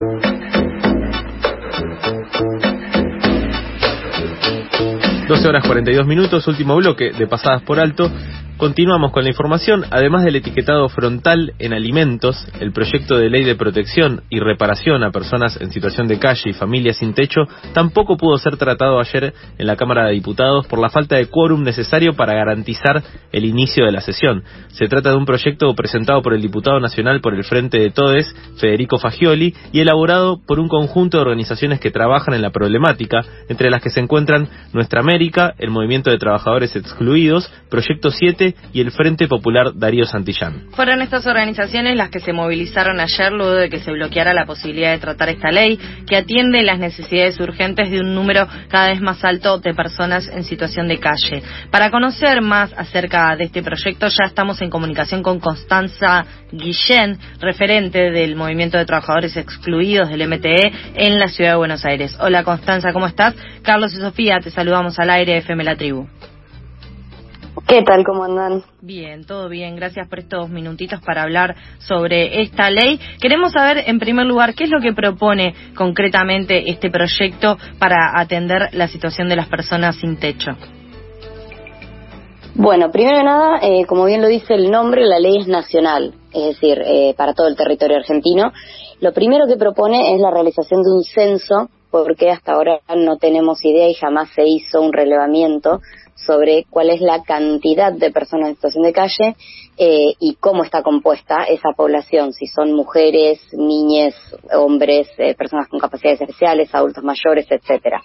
Thank you. 12 horas 42 minutos, último bloque de pasadas por alto. Continuamos con la información. Además del etiquetado frontal en alimentos, el proyecto de ley de protección y reparación a personas en situación de calle y familias sin techo tampoco pudo ser tratado ayer en la Cámara de Diputados por la falta de quórum necesario para garantizar el inicio de la sesión. Se trata de un proyecto presentado por el diputado nacional por el Frente de Todes, Federico Fagioli, y elaborado por un conjunto de organizaciones que trabajan en la problemática, entre las que se encuentran Nuestra América, el Movimiento de Trabajadores Excluidos, Proyecto 7 y el Frente Popular Darío Santillán. Fueron estas organizaciones las que se movilizaron ayer luego de que se bloqueara la posibilidad de tratar esta ley que atiende las necesidades urgentes de un número cada vez más alto de personas en situación de calle. Para conocer más acerca de este proyecto ya estamos en comunicación con Constanza Guillén, referente del Movimiento de Trabajadores Excluidos del MTE en la Ciudad de Buenos Aires. Hola Constanza, ¿cómo estás? Carlos y Sofía, te saludamos al aire FM La Tribu. ¿Qué tal? ¿Cómo andan? Bien, todo bien. Gracias por estos minutitos para hablar sobre esta ley. Queremos saber, en primer lugar, qué es lo que propone concretamente este proyecto para atender la situación de las personas sin techo. Bueno, primero de nada, eh, como bien lo dice el nombre, la ley es nacional, es decir, eh, para todo el territorio argentino. Lo primero que propone es la realización de un censo, porque hasta ahora no tenemos idea y jamás se hizo un relevamiento sobre cuál es la cantidad de personas en situación de calle eh, y cómo está compuesta esa población, si son mujeres, niñas, hombres, eh, personas con capacidades especiales, adultos mayores, etcétera.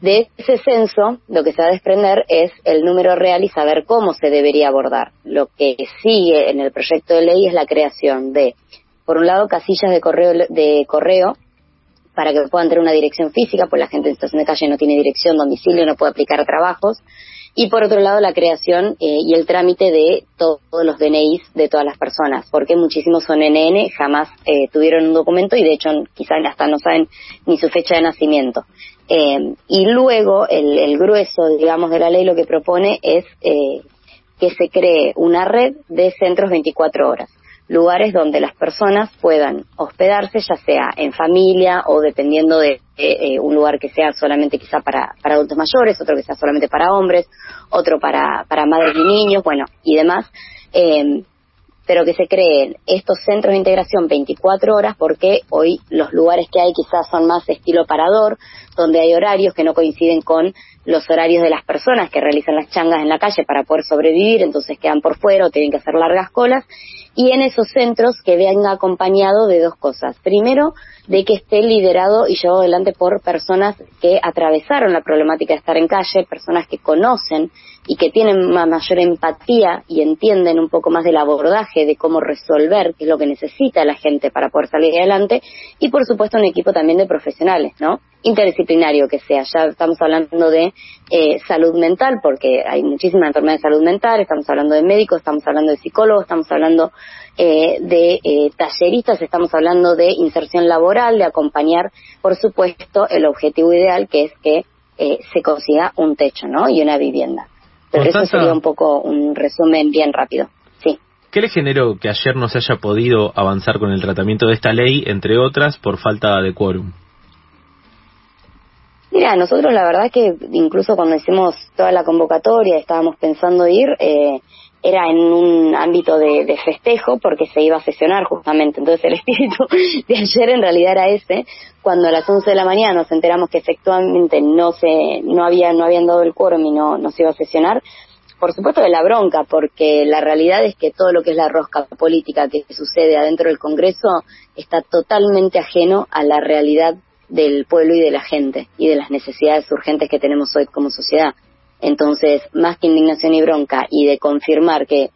De ese censo, lo que se va a desprender es el número real y saber cómo se debería abordar. Lo que sigue en el proyecto de ley es la creación de, por un lado, casillas de correo, de correo para que puedan tener una dirección física, pues la gente en situación de calle no tiene dirección, domicilio, no puede aplicar trabajos y por otro lado la creación eh, y el trámite de todos los DNIs de todas las personas, porque muchísimos son NN, jamás eh, tuvieron un documento y de hecho quizás hasta no saben ni su fecha de nacimiento. Eh, y luego el, el, grueso, digamos, de la ley lo que propone es que se cree una red de centros 24 horas lugares donde las personas puedan hospedarse, ya sea en familia o dependiendo de eh, un lugar que sea solamente quizá para, para adultos mayores, otro que sea solamente para hombres, otro para, para madres y niños, bueno, y demás. Eh, pero que se creen estos centros de integración 24 horas porque hoy los lugares que hay quizás son más estilo parador, donde hay horarios que no coinciden con los horarios de las personas que realizan las changas en la calle para poder sobrevivir, entonces quedan por fuera o tienen que hacer largas colas y en esos centros que venga acompañado de dos cosas. Primero, de que esté liderado y llevado adelante por personas que atravesaron la problemática de estar en calle, personas que conocen y que tienen mayor empatía y entienden un poco más del abordaje de cómo resolver qué es lo que necesita la gente para poder salir adelante y por supuesto un equipo también de profesionales, ¿no? Interdisciplinario que sea. Ya estamos hablando de eh, salud mental porque hay muchísimas enfermedades de salud mental, estamos hablando de médicos, estamos hablando de psicólogos, estamos hablando eh, de eh, talleristas, estamos hablando de inserción laboral, de acompañar, por supuesto, el objetivo ideal que es que eh, se consiga un techo, ¿no? Y una vivienda. Pero eso sería un poco un resumen bien rápido. Sí. ¿Qué le generó que ayer no se haya podido avanzar con el tratamiento de esta ley, entre otras, por falta de quórum? Mira, nosotros la verdad que incluso cuando hicimos toda la convocatoria, estábamos pensando ir, eh, era en un ámbito de, festejo porque se iba a sesionar justamente. Entonces el espíritu de ayer en realidad era ese. Cuando a las 11 de la mañana nos enteramos que efectivamente no se, no había, no habían dado el quórum y no, no se iba a sesionar, por supuesto de la bronca, porque la realidad es que todo lo que es la rosca política que sucede adentro del Congreso está totalmente ajeno a la realidad del pueblo y de la gente y de las necesidades urgentes que tenemos hoy como sociedad. Entonces, más que indignación y bronca y de confirmar que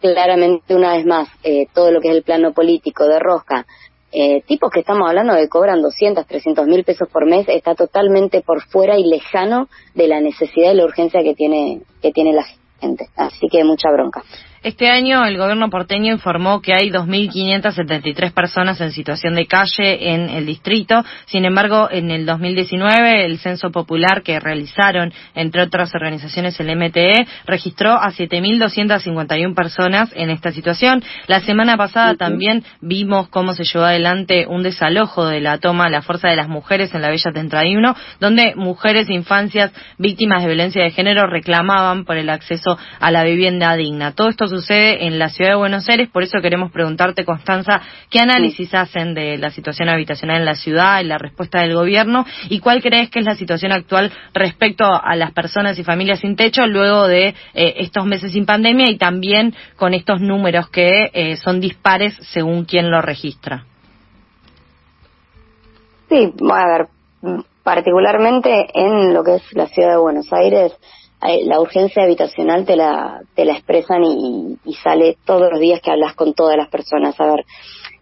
claramente una vez más eh, todo lo que es el plano político de Rosca, eh, tipos que estamos hablando de cobran 200, 300 mil pesos por mes, está totalmente por fuera y lejano de la necesidad y la urgencia que tiene, que tiene la gente. Así que mucha bronca. Este año el gobierno porteño informó que hay 2.573 personas en situación de calle en el distrito. Sin embargo, en el 2019 el censo popular que realizaron, entre otras organizaciones, el MTE, registró a 7.251 personas en esta situación. La semana pasada también vimos cómo se llevó adelante un desalojo de la toma a la fuerza de las mujeres en la Bella 31, donde mujeres e infancias víctimas de violencia de género reclamaban por el acceso a la vivienda digna. Todo esto sucede en la ciudad de Buenos Aires, por eso queremos preguntarte, Constanza, ¿qué análisis hacen de la situación habitacional en la ciudad, en la respuesta del gobierno y cuál crees que es la situación actual respecto a las personas y familias sin techo luego de eh, estos meses sin pandemia y también con estos números que eh, son dispares según quien lo registra? Sí, a ver, particularmente en lo que es la ciudad de Buenos Aires, la urgencia habitacional te la, te la expresan y, sale todos los días que hablas con todas las personas. A ver,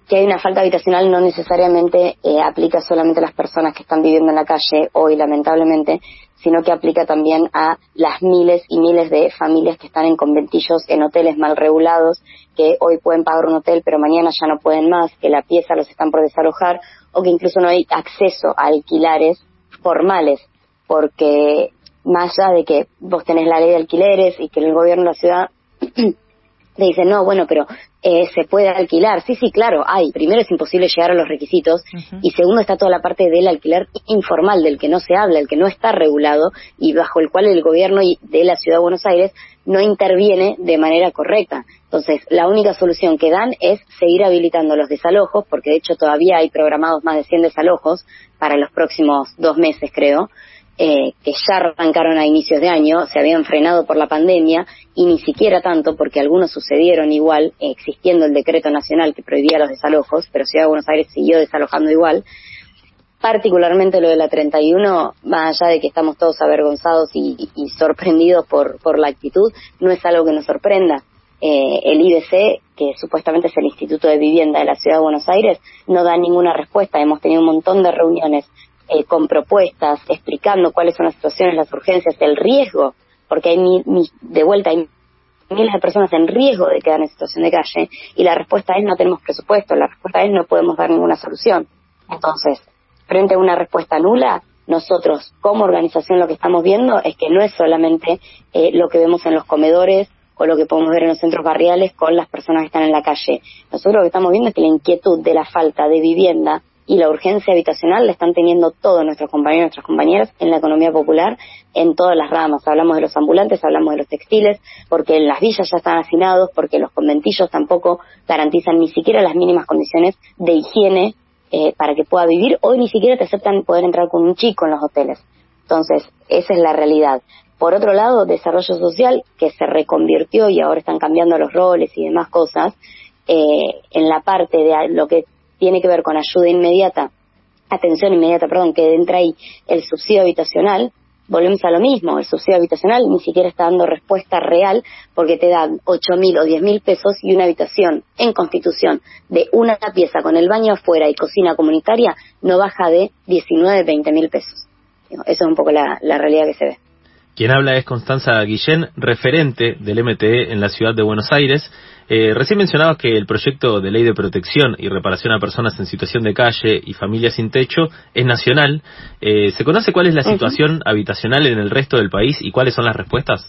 que hay una falta habitacional no necesariamente eh, aplica solamente a las personas que están viviendo en la calle hoy, lamentablemente, sino que aplica también a las miles y miles de familias que están en conventillos, en hoteles mal regulados, que hoy pueden pagar un hotel pero mañana ya no pueden más, que la pieza los están por desalojar o que incluso no hay acceso a alquilares formales, porque más allá de que vos tenés la ley de alquileres y que el gobierno de la ciudad te dice, no, bueno, pero eh, se puede alquilar. Sí, sí, claro, hay. Primero es imposible llegar a los requisitos y segundo está toda la parte del alquiler informal, del que no se habla, el que no está regulado y bajo el cual el gobierno de la ciudad de Buenos Aires no interviene de manera correcta. Entonces, la única solución que dan es seguir habilitando los desalojos, porque de hecho todavía hay programados más de 100 desalojos para los próximos dos meses, creo, eh, que ya arrancaron a inicios de año, se habían frenado por la pandemia y ni siquiera tanto porque algunos sucedieron igual, existiendo el decreto nacional que prohibía los desalojos, pero Ciudad de Buenos Aires siguió desalojando igual. Particularmente lo de la 31, más allá de que estamos todos avergonzados y, sorprendidos por, por la actitud, no es algo que nos sorprenda. Eh, el IBC, que supuestamente es el Instituto de Vivienda de la Ciudad de Buenos Aires, no da ninguna respuesta. Hemos tenido un montón de reuniones eh, con propuestas, explicando cuáles son las situaciones, las urgencias, el riesgo, porque hay de vuelta hay miles de personas en riesgo de quedar en situación de calle y la respuesta es no tenemos presupuesto, la respuesta es no podemos dar ninguna solución. Entonces, frente a una respuesta nula, nosotros como organización lo que estamos viendo es que no es solamente eh, lo que vemos en los comedores o lo que podemos ver en los centros barriales con las personas que están en la calle. Nosotros lo que estamos viendo es que la inquietud de la falta de vivienda y la urgencia habitacional la están teniendo todos nuestros compañeros y nuestras compañeras en la economía popular en todas las ramas. Hablamos de los ambulantes, hablamos de los textiles, porque las villas ya están hacinados, porque los conventillos tampoco garantizan ni siquiera las mínimas condiciones de higiene eh, para que pueda vivir. Hoy ni siquiera te aceptan poder entrar con un chico en los hoteles. Entonces, esa es la realidad. Por otro lado, desarrollo social, que se reconvirtió y ahora están cambiando los roles y demás cosas, eh, en la parte de lo que tiene que ver con ayuda inmediata, atención inmediata, perdón, que entra ahí el subsidio habitacional, volvemos a lo mismo, el subsidio habitacional ni siquiera está dando respuesta real porque te dan ocho mil o diez mil pesos y una habitación en constitución de una pieza con el baño afuera y cocina comunitaria no baja de 19, 20 mil pesos. Eso es un poco la realidad que se ve. Quien habla es Constanza Guillén, referente del MTE en la ciudad de Buenos Aires. Eh, recién mencionabas que el proyecto de ley de protección y reparación a personas en situación de calle y familias sin techo es nacional. Eh, ¿Se conoce cuál es la situación habitacional en el resto del país y cuáles son las respuestas?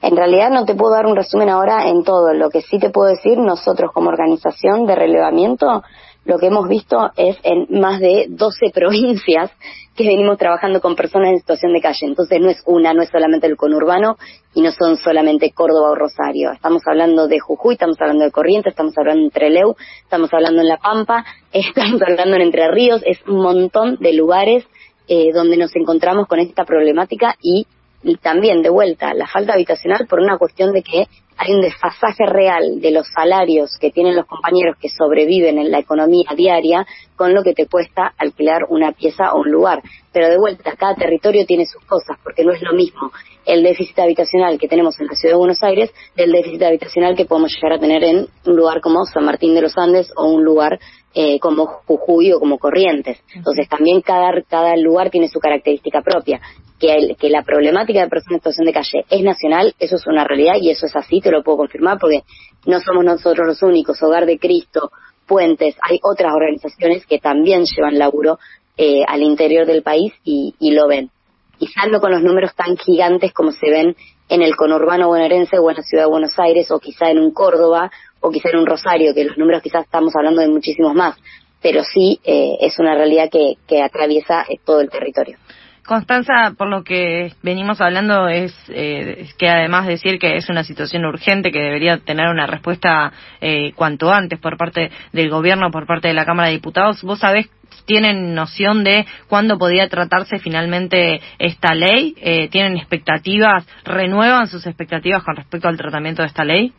En realidad no te puedo dar un resumen ahora en todo. Lo que sí te puedo decir, nosotros como organización de relevamiento lo que hemos visto es en más de 12 provincias que venimos trabajando con personas en situación de calle. Entonces no es una, no es solamente el conurbano y no son solamente Córdoba o Rosario. Estamos hablando de Jujuy, estamos hablando de Corrientes, estamos hablando de Treleu, estamos hablando en La Pampa, estamos hablando en Entre Ríos. Es un montón de lugares eh, donde nos encontramos con esta problemática y y también de vuelta la falta habitacional por una cuestión de que hay un desfasaje real de los salarios que tienen los compañeros que sobreviven en la economía diaria con lo que te cuesta alquilar una pieza o un lugar. Pero de vuelta, cada territorio tiene sus cosas, porque no es lo mismo el déficit habitacional que tenemos en la ciudad de Buenos Aires del déficit habitacional que podemos llegar a tener en un lugar como San Martín de los Andes o un lugar eh, como Jujuy o como Corrientes. Entonces también cada, cada lugar tiene su característica propia. Que, que la problemática de personas en situación de calle es nacional, eso es una realidad y eso es así, te lo puedo confirmar porque no somos nosotros los únicos, Hogar de Cristo, Puentes, hay otras organizaciones que también llevan laburo eh, al interior del país y, y lo ven. Quizás no con los números tan gigantes como se ven en el conurbano bonaerense o en la ciudad de Buenos Aires o quizá en un Córdoba o quizá en un Rosario, que los números quizás estamos hablando de muchísimos más, pero sí eh, es una realidad que, que atraviesa eh, todo el territorio. Constanza, por lo que venimos hablando, es eh, que además decir que es una situación urgente que debería tener una respuesta eh, cuanto antes por parte del gobierno, por parte de la Cámara de Diputados. ¿Vos sabés, tienen noción de cuándo podría tratarse finalmente esta ley? Eh, ¿Tienen expectativas? ¿Renuevan sus expectativas con respecto al tratamiento de esta ley?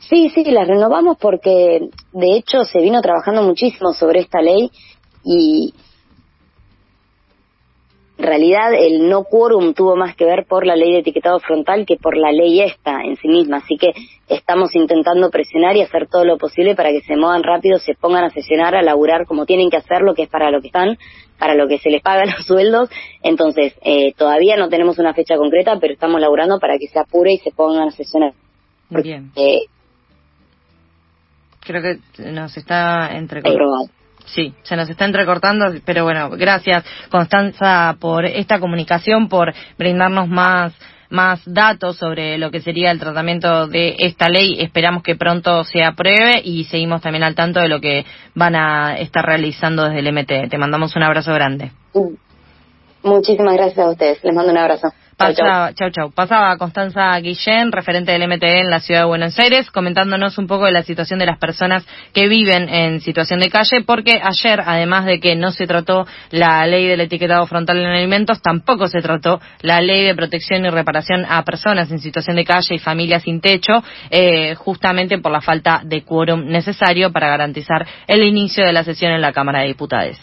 Sí, sí, las renovamos porque de hecho se vino trabajando muchísimo sobre esta ley y, realidad el no quórum tuvo más que ver por la ley de etiquetado frontal que por la ley esta en sí misma. Así que estamos intentando presionar y hacer todo lo posible para que se muevan rápido, se pongan a sesionar, a laburar como tienen que hacerlo, que es para lo que están, para lo que se les pagan los sueldos. Entonces, eh, todavía no tenemos una fecha concreta, pero estamos laburando para que se apure y se pongan a sesionar. Bien. Creo que nos está entre Sí, se nos está entrecortando, pero bueno, gracias Constanza por esta comunicación, por brindarnos más más datos sobre lo que sería el tratamiento de esta ley. Esperamos que pronto se apruebe y seguimos también al tanto de lo que van a estar realizando desde el MT. Te mandamos un abrazo grande. Muchísimas gracias a ustedes. Les mando un abrazo. Pasaba, chau, chau. Pasaba Constanza Guillén, referente del MTE en la ciudad de Buenos Aires, comentándonos un poco de la situación de las personas que viven en situación de calle, porque ayer, además de que no se trató la ley del etiquetado frontal en alimentos, tampoco se trató la ley de protección y reparación a personas en situación de calle y familias sin techo, eh, justamente por la falta de quórum necesario para garantizar el inicio de la sesión en la Cámara de Diputados.